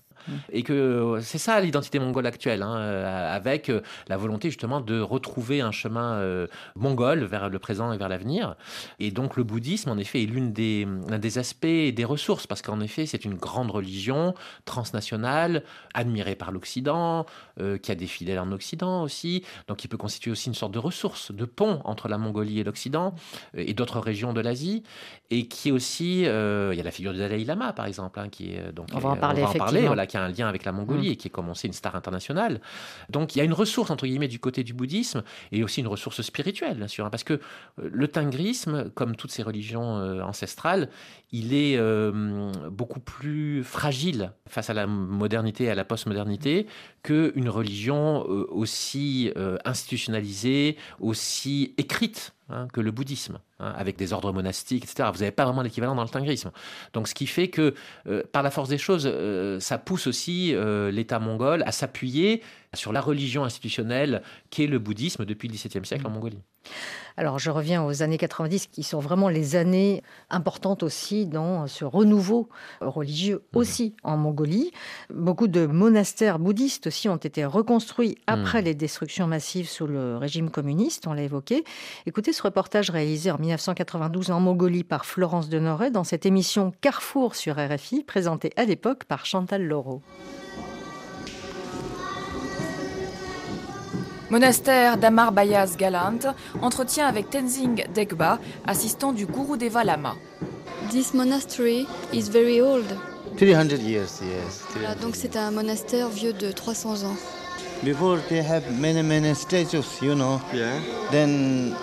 Et que c'est ça l'identité mongole actuelle, hein, euh, avec la volonté justement de retrouver un chemin euh, mongol vers le présent et vers l'avenir. Et donc le bouddhisme, en effet, est l'une des, l'un des aspects et des ressources, parce qu'en effet, c'est une grande religion transnationale, admirée par l'Occident, euh, qui a des fidèles en Occident aussi, donc qui peut constituer aussi une sorte de ressource, de pont entre la Mongolie et l'Occident, euh, et d'autres régions de l'Asie, et qui est aussi, il y a la figure du Dalai Lama, par exemple, hein, qui est donc on va en parler, parler voilà, qui a un lien avec la Mongolie mm. et qui est commencé une star internationale. Donc il y a une ressource entre guillemets du côté du bouddhisme et aussi une ressource spirituelle, bien sûr, hein, parce que euh, le tingrisme, comme toutes ces religions euh, ancestrales, il est euh, beaucoup plus fragile face à la modernité à la postmodernité qu'une religion aussi institutionnalisée, aussi écrite. Hein, que le bouddhisme, hein, avec des ordres monastiques, etc. Vous n'avez pas vraiment l'équivalent dans le tingrisme. Donc, ce qui fait que, par la force des choses, ça pousse aussi l'État mongol à s'appuyer sur la religion institutionnelle qu'est le bouddhisme depuis le XVIIe siècle en mm. Mongolie. Alors je reviens aux années 90 qui sont vraiment les années importantes aussi dans ce renouveau religieux mm. aussi en Mongolie. Beaucoup de monastères bouddhistes aussi ont été reconstruits après mm. les destructions massives sous le régime communiste, on l'a évoqué. Écoutez ce reportage réalisé en 1992 en Mongolie par Florence Denoret dans cette émission Carrefour sur RFI présentée à l'époque par Chantal Laureau. Monastère d'Amar Bayaz Galant, entretien avec Tenzing Degba, assistant du Gurudeva Lama. This monastery is very old. 300 years, yes. donc c'est un monastère vieux de 300 ans. Before they have many many statues, you know. Yeah. Then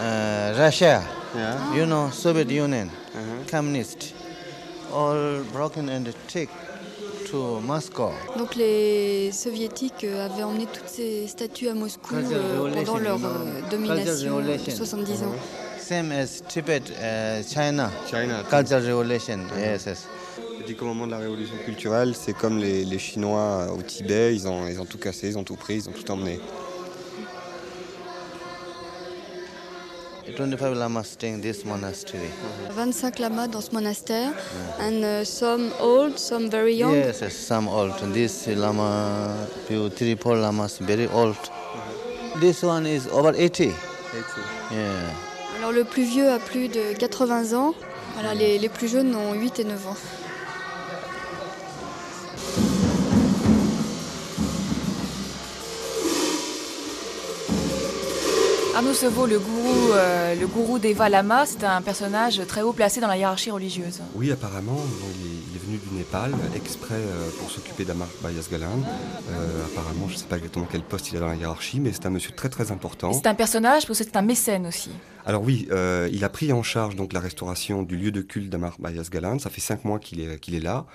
uh, Russia, yeah. you know, Soviet Union, uh-huh. communist, all broken and thick. Donc les soviétiques euh, avaient emmené toutes ces statues à Moscou euh, pendant leur euh, domination de 70 ans. Same as Tibet, China. China. Cultural Revolution. Yes, yes. dit qu'au moment de la révolution culturelle, c'est comme les, les, Chinois au Tibet, ils ont, ils ont tout cassé, ils ont tout pris, ils ont tout emmené. 25 lamas staying in this monastery. 25 lamas dans ce monastère, and uh, some old, some very young. Yes, yes, some old. And this lama, few three, four lamas very old. This one is over 80. 80. Yeah. Alors le plus vieux a plus de 80 ans. Voilà, les, les plus jeunes ont 8 et 9 ans. Arnaud Sevaux, le gourou, euh, le gourou d'Eva Lama, c'est un personnage très haut placé dans la hiérarchie religieuse. Oui, apparemment, il est, venu du Népal exprès euh, pour s'occuper d'Amar Bayas Galan. Euh, apparemment, je ne sais pas exactement quel poste il a dans la hiérarchie, mais c'est un monsieur très très important. C'est un personnage parce que c'est un mécène aussi. Alors oui, il a pris en charge donc la restauration du lieu de culte d'Amar Bayas Galan. Ça fait cinq mois qu'il est, qu'il est là,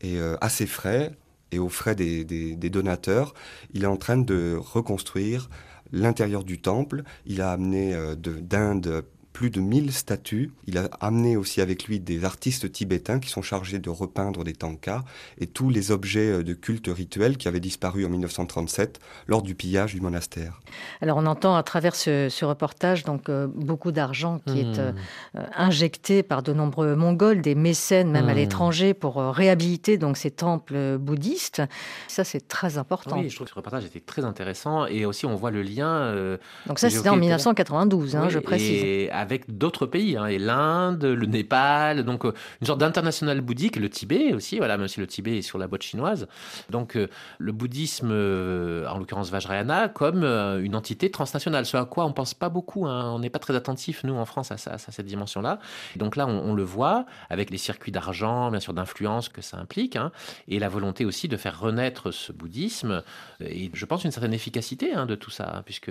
et à ses frais et aux frais des, des donateurs, il est en train de reconstruire l'intérieur du temple. Il a amené euh, d'Inde plus de 1000 statues. Il a amené aussi avec lui des artistes tibétains qui sont chargés de repeindre des tankas et tous les objets euh, de culte rituel qui avaient disparu en 1937 lors du pillage du monastère. Alors on entend à travers ce, reportage donc euh, beaucoup d'argent qui est hmm. euh, injecté par de nombreux Mongols, des mécènes même à hmm. l'étranger pour réhabiliter donc ces temples bouddhistes. Ça c'est très important. Oui, je trouve que ce reportage était très intéressant et aussi on voit le lien. donc ça c'était en 1992, hein, je précise avec d'autres pays, hein, et l'Inde, le Népal, donc euh, une sorte d'international bouddhique, le Tibet aussi, voilà, même si le Tibet est sur la boîte chinoise. Donc euh, le bouddhisme, euh, en l'occurrence Vajrayana, comme une entité transnationale, ce à quoi on pense pas beaucoup, hein. on n'est pas très attentif, nous, en France, à, à cette dimension-là. Donc là, on, le voit avec les circuits d'argent, bien sûr, d'influence que ça implique, hein, et la volonté aussi de faire renaître ce bouddhisme, et je pense une certaine efficacité de tout ça, puisque,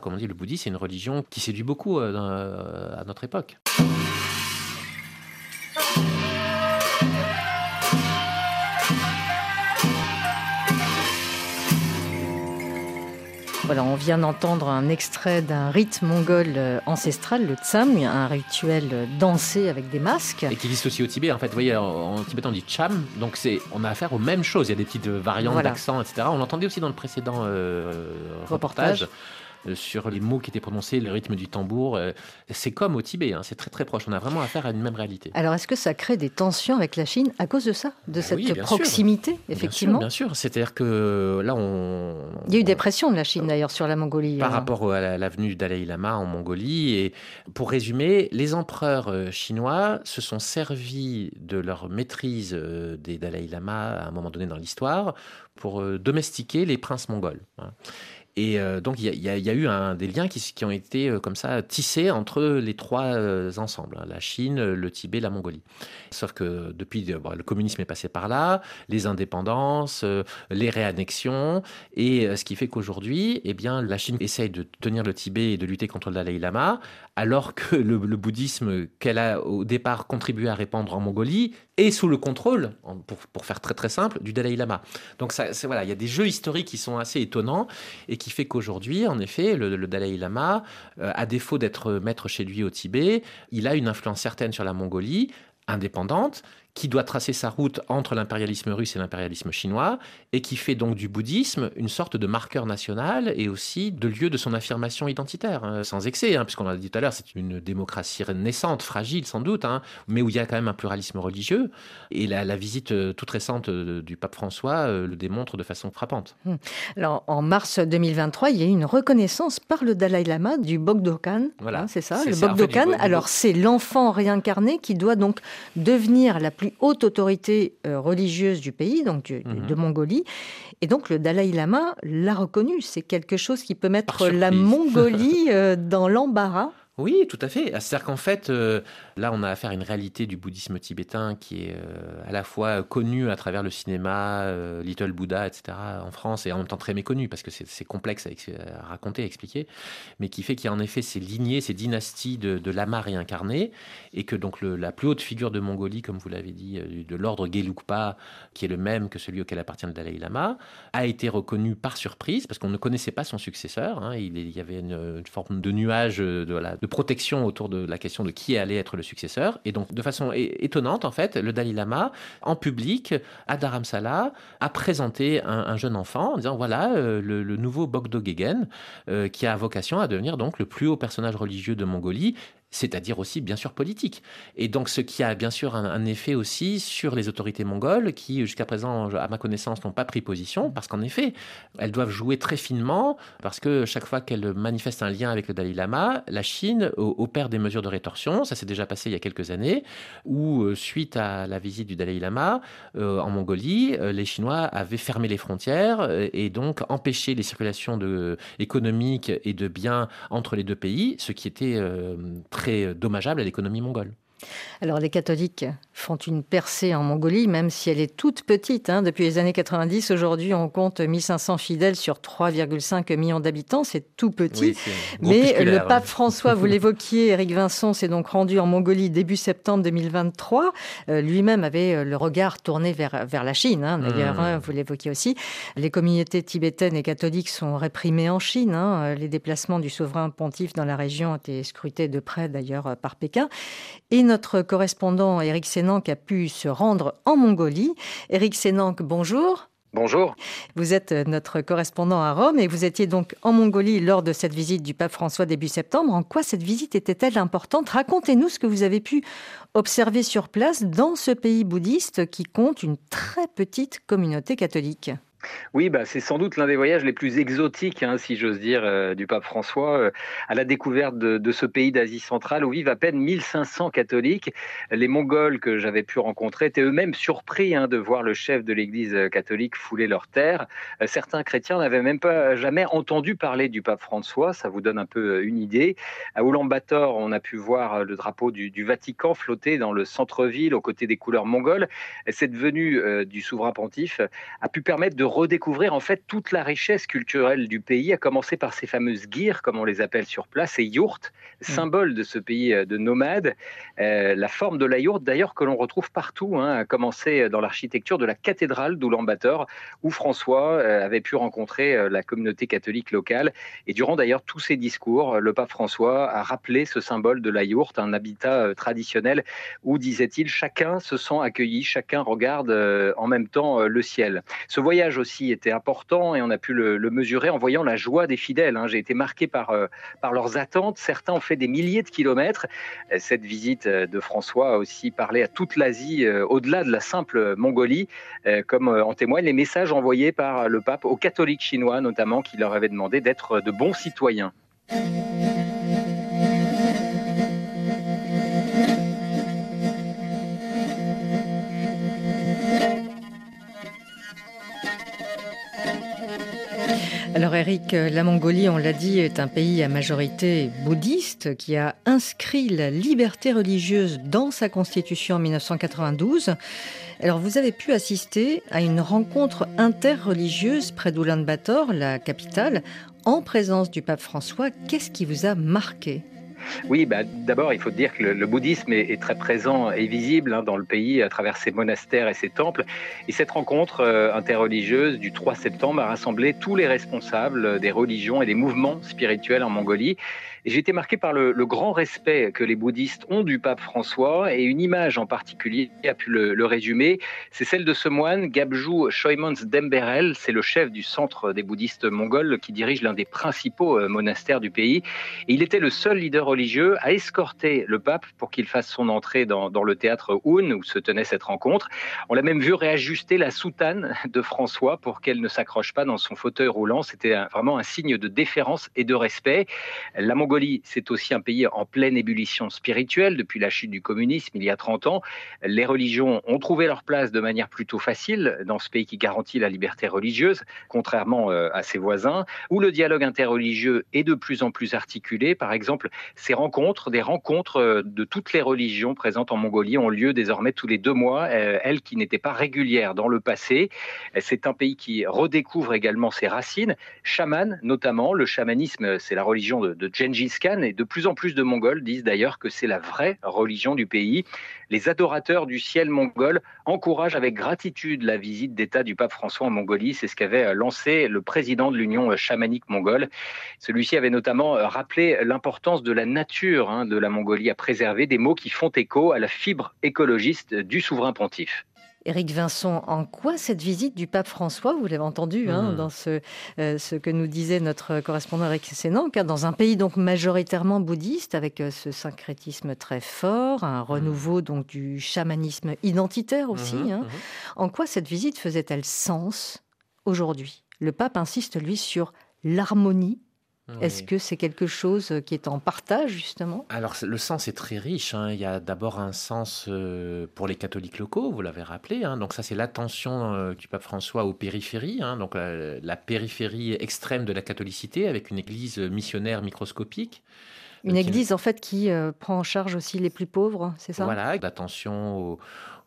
comme on dit, le bouddhisme, c'est une religion qui séduit beaucoup euh, à notre époque. Voilà, on vient d'entendre un extrait d'un rite mongol euh, ancestral, le tsam, un rituel dansé avec des masques. Et qui existe aussi au Tibet. En fait, vous voyez, en, tibétain, on dit cham, donc c'est, on a affaire aux mêmes choses. Il y a des petites variantes d'accent, etc. On l'entendait aussi dans le précédent euh, reportage. Euh, sur les mots qui étaient prononcés, le rythme du tambour. Euh, c'est comme au Tibet, hein, c'est très très proche. On a vraiment affaire à une même réalité. Alors est-ce que ça crée des tensions avec la Chine à cause de ça, de bah cette proximité, effectivement Bien sûr, c'est-à-dire que là on... Il y a eu des pressions de la Chine d'ailleurs sur la Mongolie. Par hein. rapport à l'avenue du Dalai Lama en Mongolie. Et pour résumer, les empereurs euh, chinois se sont servis de leur maîtrise des Dalai Lama à un moment donné dans l'histoire pour domestiquer les princes mongols. Et euh, donc, il y, a eu des liens qui, qui, ont été euh, comme ça tissés entre les trois euh, ensembles, hein, la Chine, le Tibet, la Mongolie. Sauf que depuis, le communisme est passé par là, les indépendances, les réannexions, et ce qui fait qu'aujourd'hui, eh bien, la Chine essaye de tenir le Tibet et de lutter contre le Dalai Lama, alors que le, bouddhisme qu'elle a au départ contribué à répandre en Mongolie est sous le contrôle, pour, pour faire très très simple, du Dalai Lama. Donc ça, voilà, il y a des jeux historiques qui sont assez étonnants et qui fait qu'aujourd'hui, en effet, le, Dalai Lama, euh, à défaut d'être maître chez lui au Tibet, il a une influence certaine sur la Mongolie, indépendante, qui doit tracer sa route entre l'impérialisme russe et l'impérialisme chinois, et qui fait donc du bouddhisme une sorte de marqueur national et aussi de lieu de son affirmation identitaire, hein, sans excès, hein, puisqu'on l'a dit tout à l'heure, c'est une démocratie naissante, fragile sans doute, hein, mais où il y a quand même un pluralisme religieux, et la, visite euh, toute récente euh, du pape François euh, le démontre de façon frappante. Hum. Alors, en mars 2023, il y a eu une reconnaissance par le Dalai Lama du Bogdokan, voilà. c'est ça, le Bogdokan. Alors, c'est l'enfant réincarné qui doit donc devenir la plus haute autorité euh, religieuse du pays, donc mhm. de Mongolie. Et donc le Dalai Lama l'a reconnu. C'est quelque chose qui peut mettre la Mongolie euh, dans l'embarras. Oui, tout à fait. C'est-à-dire qu'en fait, euh, là, on a affaire à une réalité du bouddhisme tibétain qui est euh, à la fois connue à travers le cinéma, euh, Little Buddha, etc., en France, et en même temps très méconnue, parce que c'est complexe à, raconter, à expliquer, mais qui fait qu'il y a en effet ces lignées, ces dynasties de, lamas réincarnés, et que donc la plus haute figure de Mongolie, comme vous l'avez dit, de l'ordre Gelugpa, qui est le même que celui auquel appartient le Dalai Lama, a été reconnu par surprise, parce qu'on ne connaissait pas son successeur. Hein. il, y avait une, forme de nuage de, la de protection autour de la question de qui allait être le successeur. Et donc, de façon étonnante, en fait, le Dalai Lama, en public, à Dharamsala, a présenté un, jeune enfant en disant voilà euh, le, nouveau Bogdo Gegen, euh, qui a vocation à devenir donc le plus haut personnage religieux de Mongolie c'est-à-dire aussi bien sûr politique. Et donc ce qui a bien sûr un, effet aussi sur les autorités mongoles qui jusqu'à présent, à ma connaissance, n'ont pas pris position, parce qu'en effet, elles doivent jouer très finement, parce que chaque fois qu'elles manifestent un lien avec le Dalai Lama, la Chine opère des mesures de rétorsion, ça s'est déjà passé il y a quelques années, où euh, suite à la visite du Dalai Lama euh, en Mongolie, euh, les Chinois avaient fermé les frontières et donc empêché les circulations de, économiques et de biens entre les deux pays, ce qui était très très dommageable à l'économie mongole. Alors les catholiques font une percée en Mongolie, même si elle est toute petite. Hein. Depuis les années 90, aujourd'hui, on compte 1500 fidèles sur 3,5 millions d'habitants. C'est tout petit. Mais le pape François, vous l'évoquiez, Éric Vincent s'est donc rendu en Mongolie début septembre 2023. Euh, lui-même avait euh, le regard tourné vers, vers la Chine, hein, d'ailleurs, hmm. hein, vous l'évoquiez aussi. Les communautés tibétaines et catholiques sont réprimées en Chine. Les déplacements du souverain pontife dans la région ont été scrutés de près, d'ailleurs, par Pékin. Et notre correspondant Éric Sénanque a pu se rendre en Mongolie. Éric Sénanque, bonjour. Bonjour. Vous êtes notre correspondant à Rome et vous étiez donc en Mongolie lors de cette visite du pape François début septembre. En quoi cette visite était-elle importante? Racontez-nous ce que vous avez pu observer sur place dans ce pays bouddhiste qui compte une très petite communauté catholique. Oui, bah, c'est sans doute l'un des voyages les plus exotiques, hein, si j'ose dire, euh, du pape François, euh, à la découverte de, ce pays d'Asie centrale où vivent à peine 1500 catholiques. Les Mongols que j'avais pu rencontrer étaient eux-mêmes surpris hein, de voir le chef de l'Église catholique fouler leurs terres. Euh, certains chrétiens n'avaient même pas jamais entendu parler du pape François, ça vous donne un peu une idée. À Ulaanbaatar, on a pu voir le drapeau du, du Vatican flotter dans le centre-ville aux côtés des couleurs mongoles. Cette venue du souverain pontife a pu permettre de redécouvrir en fait toute la richesse culturelle du pays, à commencer par ces fameuses guirs, comme on les appelle sur place, ces yourtes, mm. symbole de ce pays euh, de nomades. Euh, la forme de la yourte, d'ailleurs, que l'on retrouve partout, hein, à commencer dans l'architecture de la cathédrale d'Oulan-Bator, où François euh, avait pu rencontrer la communauté catholique locale. Et durant d'ailleurs tous ses discours, le pape François a rappelé ce symbole de la yourte, un habitat traditionnel où, disait-il, chacun se sent accueilli, chacun regarde en même temps le ciel. Ce voyage aussi était important et on a pu le, mesurer en voyant la joie des fidèles. Hein. J'ai été marqué par, euh, par leurs attentes. Certains ont fait des milliers de kilomètres. Euh, cette visite euh, de François a aussi parlé à toute l'Asie, au-delà de la simple Mongolie, comme en témoignent les messages envoyés par le pape aux catholiques chinois, notamment, qui leur avaient demandé d'être de bons citoyens. Alors Eric, la Mongolie, on l'a dit, est un pays à majorité bouddhiste qui a inscrit la liberté religieuse dans sa constitution en 1992. Alors vous avez pu assister à une rencontre interreligieuse près d'Oulan-Bator, la capitale, en présence du pape François. Qu'est-ce qui vous a marqué? Oui, bah, d'abord, il faut dire que le, bouddhisme est, très présent et visible hein, dans le pays à travers ses monastères et ses temples. Et cette rencontre euh, interreligieuse du 3 septembre a rassemblé tous les responsables des religions et des mouvements spirituels en Mongolie. J'ai été marqué par le, grand respect que les bouddhistes ont du pape François et une image en particulier a pu le, résumer. C'est celle de ce moine, Gabju Shoimons Demberel. C'est le chef du centre des bouddhistes mongols qui dirige l'un des principaux euh, monastères du pays. Il était le seul leader religieux à escorter le pape pour qu'il fasse son entrée dans, le théâtre Un où se tenait cette rencontre. On l'a même vu réajuster la soutane de François pour qu'elle ne s'accroche pas dans son fauteuil roulant. C'était vraiment un signe de déférence et de respect. La Mongolie c'est aussi un pays en pleine ébullition spirituelle depuis la chute du communisme il y a 30 ans. Les religions ont trouvé leur place de manière plutôt facile dans ce pays qui garantit la liberté religieuse, contrairement euh, à ses voisins, où le dialogue interreligieux est de plus en plus articulé. Par exemple, ces rencontres, des rencontres euh, de toutes les religions présentes en Mongolie ont lieu désormais tous les deux mois, euh, elles qui n'étaient pas régulières dans le passé. C'est un pays qui redécouvre également ses racines, chaman notamment. Le chamanisme, c'est la religion de, de Et de plus en plus de Mongols disent d'ailleurs que c'est la vraie religion du pays. Les adorateurs du ciel mongol encouragent avec gratitude la visite d'État du pape François en Mongolie. C'est ce qu'avait lancé le président de l'Union chamanique mongole. Celui-ci avait notamment rappelé l'importance de la nature hein, de la Mongolie à préserver, des mots qui font écho à la fibre écologiste du souverain pontife. Éric Vincent, en quoi cette visite du pape François, vous l'avez entendu hein, hmm. dans ce, euh, ce que nous disait notre correspondant Eric Sénan, dans un pays donc majoritairement bouddhiste, avec euh, ce syncrétisme très fort, un hmm. renouveau donc du chamanisme identitaire aussi, hmm, hein. en quoi cette visite faisait-elle sens aujourd'hui? Le pape insiste, lui, sur l'harmonie est-ce que c'est quelque chose qui est en partage, justement? Alors, le sens est très riche. Hein. Il y a d'abord un sens euh, pour les catholiques locaux, vous l'avez rappelé. Hein. Donc, ça, c'est l'attention euh, du pape François aux périphéries. Hein. Donc, la, périphérie extrême de la catholicité, avec une église missionnaire microscopique. Une église, en fait, qui euh, prend en charge aussi les plus pauvres, c'est ça? Voilà, l'attention aux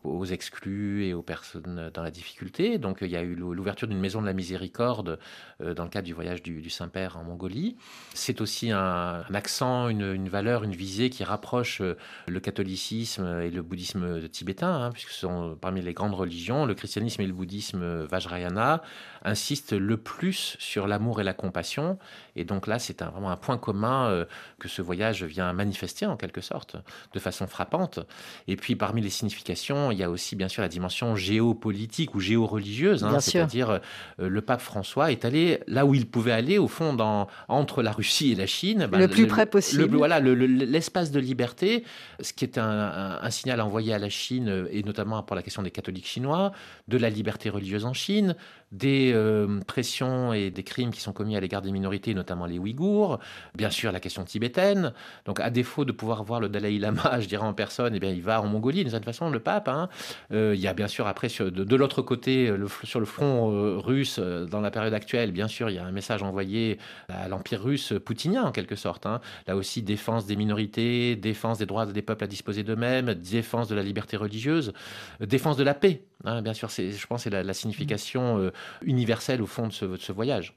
aux exclus et aux personnes dans la difficulté. Donc il y a eu l'ouverture d'une maison de la miséricorde euh, dans le cadre du voyage du, Saint-Père en Mongolie. C'est aussi un, accent, une, valeur, une visée qui rapproche euh, le catholicisme et le bouddhisme tibétain, hein, puisque ce sont parmi les grandes religions. Le christianisme et le bouddhisme Vajrayana insistent le plus sur l'amour et la compassion. Et donc là, c'est vraiment un point commun euh, que ce voyage vient manifester en quelque sorte, de façon frappante. Et puis parmi les significations, il y a aussi bien sûr la dimension géopolitique ou géoreligieuse, hein, c'est-à-dire euh, le pape François est allé là où il pouvait aller, au fond, dans, entre la Russie et la Chine. Ben, le plus près possible. voilà, l'espace de liberté, ce qui est un, un, signal envoyé à la Chine, et notamment pour la question des catholiques chinois, de la liberté religieuse en Chine, des euh, pressions et des crimes qui sont commis à l'égard des minorités, notamment les Ouïghours, bien sûr la question tibétaine. Donc à défaut de pouvoir voir le Dalai Lama, (laughs) je dirais en personne, eh bien, il va en Mongolie, d'une certaine façon, le pape. Hein. Euh, il y a bien sûr après, sur, de, l'autre côté, le, sur le front euh, russe, dans la période actuelle, bien sûr, il y a un message envoyé à l'Empire russe poutinien, en quelque sorte. Hein. Là aussi, défense des minorités, défense des droits des peuples à disposer d'eux-mêmes, défense de la liberté religieuse, défense de la paix. Hein. Bien sûr, je pense que c'est la, signification universel au fond de ce, voyage.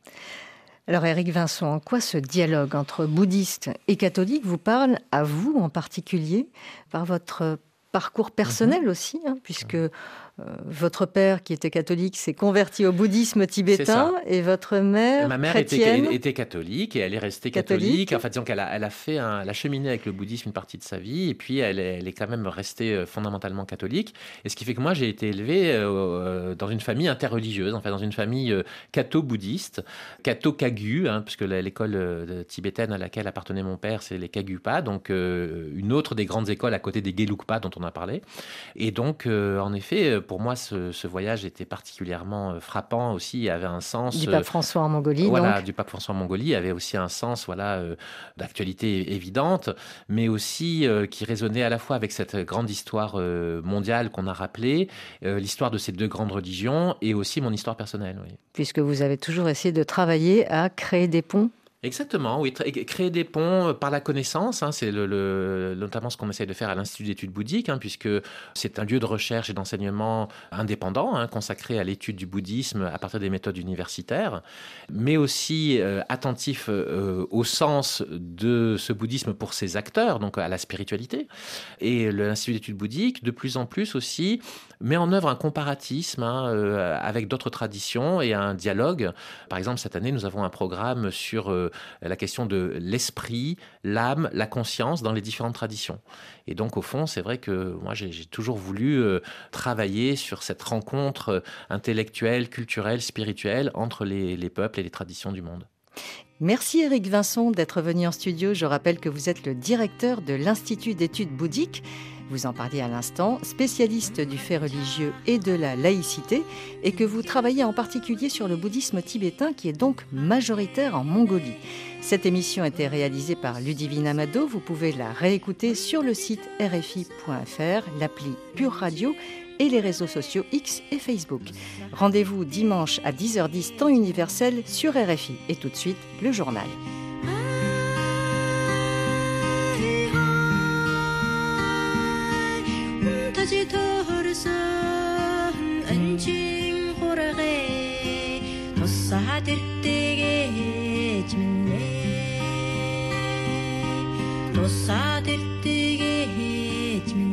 Alors Eric Vincent, en quoi ce dialogue entre bouddhistes et catholiques vous parle à vous en particulier par votre parcours personnel mhm. aussi, hein, puisque votre père, qui était catholique, s'est converti au bouddhisme tibétain et votre mère, Ma mère était, catholique et elle est restée catholique. En fait, donc elle a, elle a fait un, elle a cheminé avec le bouddhisme une partie de sa vie et puis elle est, elle est quand même restée euh, fondamentalement catholique. Et ce qui fait que moi, j'ai été élevé euh, dans une famille interreligieuse, en fait, dans une famille catho-bouddhiste, catho-kagu, hein, puisque l'école tibétaine à laquelle appartenait mon père, c'est les Kagupa, donc une autre des grandes écoles à côté des Gelugpa dont on a parlé. Et donc, en effet, pour moi, ce, voyage était particulièrement euh, frappant aussi, avait un sens. Du pape euh, François en Mongolie. Voilà, du pape François en Mongolie avait aussi un sens, voilà, euh, d'actualité évidente, mais aussi qui résonnait à la fois avec cette grande histoire mondiale qu'on a rappelée, l'histoire de ces deux grandes religions et aussi mon histoire personnelle. Puisque vous avez toujours essayé de travailler à créer des ponts Exactement, oui. Créer des ponts euh, par la connaissance, hein, c'est notamment ce qu'on essaie de faire à l'Institut d'études bouddhiques, hein, puisque c'est un lieu de recherche et d'enseignement indépendant, hein, consacré à l'étude du bouddhisme à partir des méthodes universitaires, mais aussi euh, attentif euh, au sens de ce bouddhisme pour ses acteurs, donc à la spiritualité. Et l'Institut d'études bouddhiques, de plus en plus aussi, met en œuvre un comparatisme avec d'autres traditions et un dialogue. Par exemple, cette année, nous avons un programme sur la question de l'esprit, l'âme, la conscience dans les différentes traditions. Et donc, au fond, c'est vrai que moi, j'ai toujours voulu euh, travailler sur cette rencontre euh, intellectuelle, culturelle, spirituelle entre les peuples et les traditions du monde. Merci Eric Vincent d'être venu en studio. Je rappelle que vous êtes le directeur de l'Institut d'études bouddhiques vous en parliez à l'instant, spécialiste du fait religieux et de la laïcité, et que vous travaillez en particulier sur le bouddhisme tibétain qui est donc majoritaire en Mongolie. Cette émission a été réalisée par Ludivine Amado. Vous pouvez la réécouter sur le site rfi.fr, l'appli Pure Radio et les réseaux sociaux X et Facebook. Rendez-vous dimanche à 10h10 temps universel sur RFI. Et tout de suite, le journal. янжи төхөрсөн өнжин хургэ тусаад иртэгэж минэ тусаад иртэгэж минэ